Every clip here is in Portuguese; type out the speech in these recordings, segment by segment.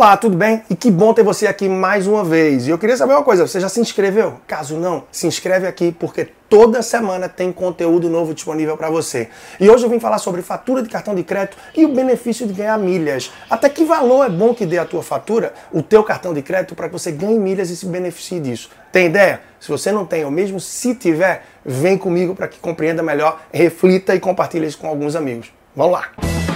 Olá, tudo bem? E que bom ter você aqui mais uma vez. E eu queria saber uma coisa, você já se inscreveu? Caso não, se inscreve aqui porque toda semana tem conteúdo novo disponível para você. E hoje eu vim falar sobre fatura de cartão de crédito e o benefício de ganhar milhas. Até que valor é bom que dê a tua fatura, o teu cartão de crédito para que você ganhe milhas e se beneficie disso. Tem ideia? Se você não tem, ou mesmo se tiver, vem comigo para que compreenda melhor, reflita e compartilhe isso com alguns amigos. Vamos lá.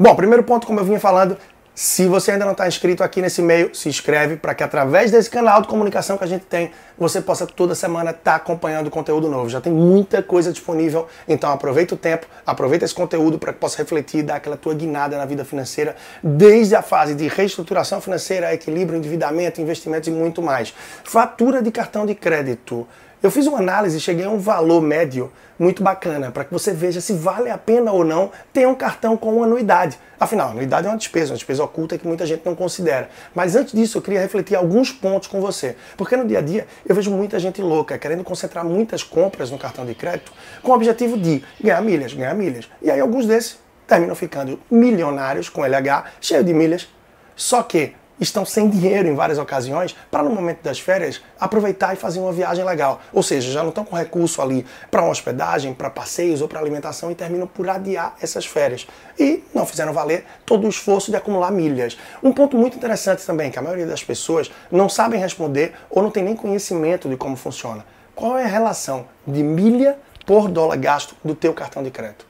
Bom, primeiro ponto, como eu vinha falando, se você ainda não está inscrito aqui nesse meio, se inscreve para que através desse canal de comunicação que a gente tem, você possa toda semana estar tá acompanhando conteúdo novo. Já tem muita coisa disponível, então aproveita o tempo, aproveita esse conteúdo para que possa refletir, dar aquela tua guinada na vida financeira, desde a fase de reestruturação financeira, equilíbrio, endividamento, investimentos e muito mais. Fatura de cartão de crédito. Eu fiz uma análise e cheguei a um valor médio muito bacana para que você veja se vale a pena ou não ter um cartão com anuidade. Afinal, anuidade é uma despesa, uma despesa oculta que muita gente não considera. Mas antes disso, eu queria refletir alguns pontos com você. Porque no dia a dia eu vejo muita gente louca querendo concentrar muitas compras no cartão de crédito com o objetivo de ganhar milhas, ganhar milhas. E aí alguns desses terminam ficando milionários com LH, cheio de milhas. Só que estão sem dinheiro em várias ocasiões para no momento das férias aproveitar e fazer uma viagem legal. Ou seja, já não estão com recurso ali para uma hospedagem, para passeios ou para alimentação e terminam por adiar essas férias. E não fizeram valer todo o esforço de acumular milhas. Um ponto muito interessante também, que a maioria das pessoas não sabem responder ou não tem nem conhecimento de como funciona. Qual é a relação de milha por dólar gasto do teu cartão de crédito?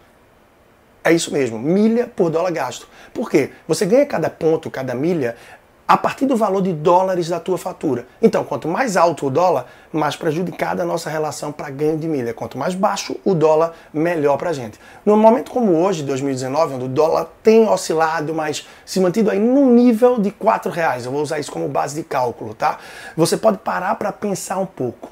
É isso mesmo, milha por dólar gasto. Por quê? Você ganha cada ponto, cada milha, a partir do valor de dólares da tua fatura. Então, quanto mais alto o dólar, mais prejudicada a nossa relação para ganho de milha. Quanto mais baixo o dólar, melhor para a gente. No momento como hoje, 2019, onde o dólar tem oscilado, mas se mantido aí no nível de R$ reais, eu vou usar isso como base de cálculo, tá? Você pode parar para pensar um pouco.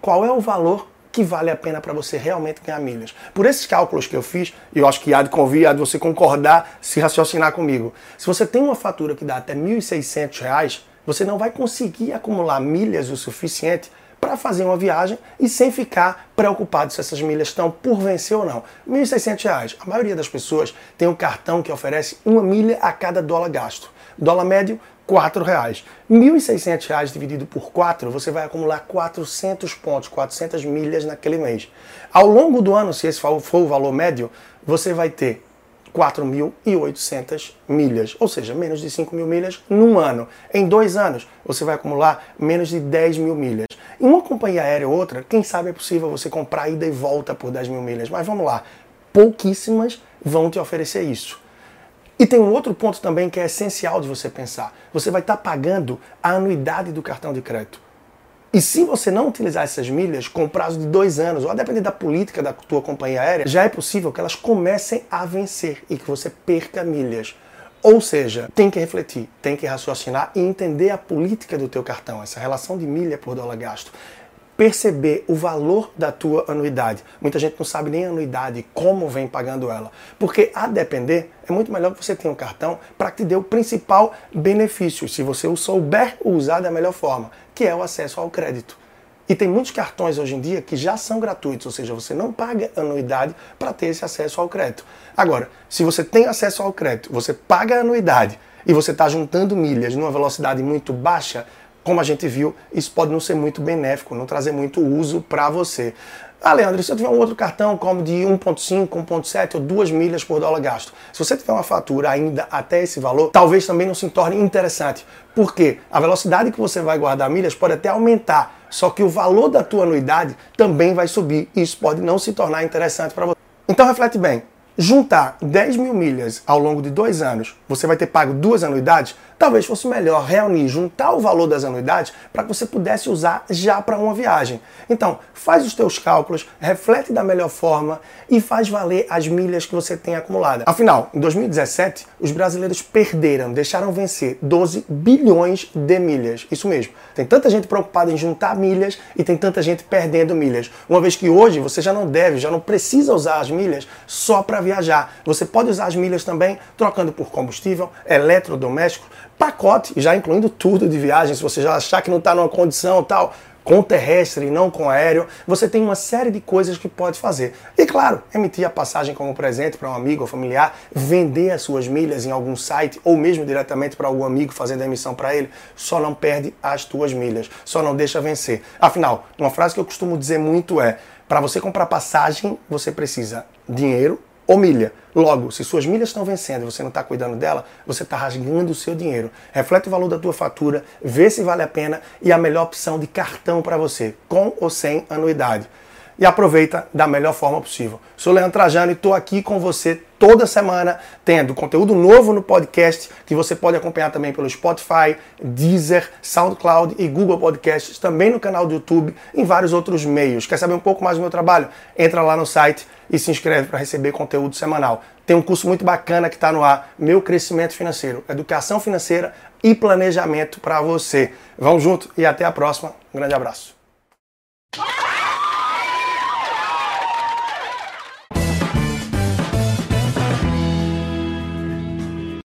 Qual é o valor que vale a pena para você realmente ganhar milhas. Por esses cálculos que eu fiz, e eu acho que há de convir, há de você concordar, se raciocinar comigo. Se você tem uma fatura que dá até R$ 1.600, você não vai conseguir acumular milhas o suficiente para fazer uma viagem e sem ficar preocupado se essas milhas estão por vencer ou não. R$ 1.600. A maioria das pessoas tem um cartão que oferece uma milha a cada dólar gasto. Dólar médio, R$ reais. R$ 1.600 dividido por 4, você vai acumular 400 pontos, 400 milhas naquele mês. Ao longo do ano, se esse for o valor médio, você vai ter 4.800 milhas, ou seja, menos de 5 mil milhas num ano. Em dois anos, você vai acumular menos de 10 mil milhas. Em uma companhia aérea ou outra, quem sabe é possível você comprar ida e volta por 10 mil milhas, mas vamos lá, pouquíssimas vão te oferecer isso. E tem um outro ponto também que é essencial de você pensar. Você vai estar pagando a anuidade do cartão de crédito. E se você não utilizar essas milhas com prazo de dois anos, ou a depender da política da tua companhia aérea, já é possível que elas comecem a vencer e que você perca milhas. Ou seja, tem que refletir, tem que raciocinar e entender a política do teu cartão, essa relação de milha por dólar gasto perceber o valor da tua anuidade. Muita gente não sabe nem a anuidade, como vem pagando ela. Porque a depender, é muito melhor que você tenha um cartão para que te dê o principal benefício, se você o souber usar da melhor forma, que é o acesso ao crédito. E tem muitos cartões hoje em dia que já são gratuitos, ou seja, você não paga anuidade para ter esse acesso ao crédito. Agora, se você tem acesso ao crédito, você paga a anuidade e você está juntando milhas numa velocidade muito baixa, como a gente viu, isso pode não ser muito benéfico, não trazer muito uso para você. Ah, Leandro, se eu tiver um outro cartão como de 1.5, 1.7 ou 2 milhas por dólar gasto, se você tiver uma fatura ainda até esse valor, talvez também não se torne interessante. Porque a velocidade que você vai guardar milhas pode até aumentar, só que o valor da tua anuidade também vai subir e isso pode não se tornar interessante para você. Então reflete bem, juntar 10 mil milhas ao longo de dois anos, você vai ter pago duas anuidades, talvez fosse melhor reunir, juntar o valor das anuidades para que você pudesse usar já para uma viagem. Então, faz os teus cálculos, reflete da melhor forma e faz valer as milhas que você tem acumulada. Afinal, em 2017, os brasileiros perderam, deixaram vencer 12 bilhões de milhas. Isso mesmo. Tem tanta gente preocupada em juntar milhas e tem tanta gente perdendo milhas. Uma vez que hoje você já não deve, já não precisa usar as milhas só para viajar. Você pode usar as milhas também trocando por combustível, eletrodoméstico, pacote, já incluindo tudo de viagem, se você já achar que não está numa condição tal, com terrestre e não com aéreo, você tem uma série de coisas que pode fazer. E claro, emitir a passagem como presente para um amigo ou familiar, vender as suas milhas em algum site ou mesmo diretamente para algum amigo fazendo a emissão para ele, só não perde as tuas milhas, só não deixa vencer. Afinal, uma frase que eu costumo dizer muito é: para você comprar passagem, você precisa dinheiro ou milha. Logo, se suas milhas estão vencendo e você não está cuidando dela, você está rasgando o seu dinheiro. Reflete o valor da tua fatura, vê se vale a pena e a melhor opção de cartão para você, com ou sem anuidade e aproveita da melhor forma possível. Sou Leandro Trajano e estou aqui com você toda semana, tendo conteúdo novo no podcast que você pode acompanhar também pelo Spotify, Deezer, SoundCloud e Google Podcasts, também no canal do YouTube, em vários outros meios. Quer saber um pouco mais do meu trabalho? Entra lá no site e se inscreve para receber conteúdo semanal. Tem um curso muito bacana que está no ar, Meu Crescimento Financeiro, Educação Financeira e Planejamento para você. Vamos junto e até a próxima. Um grande abraço.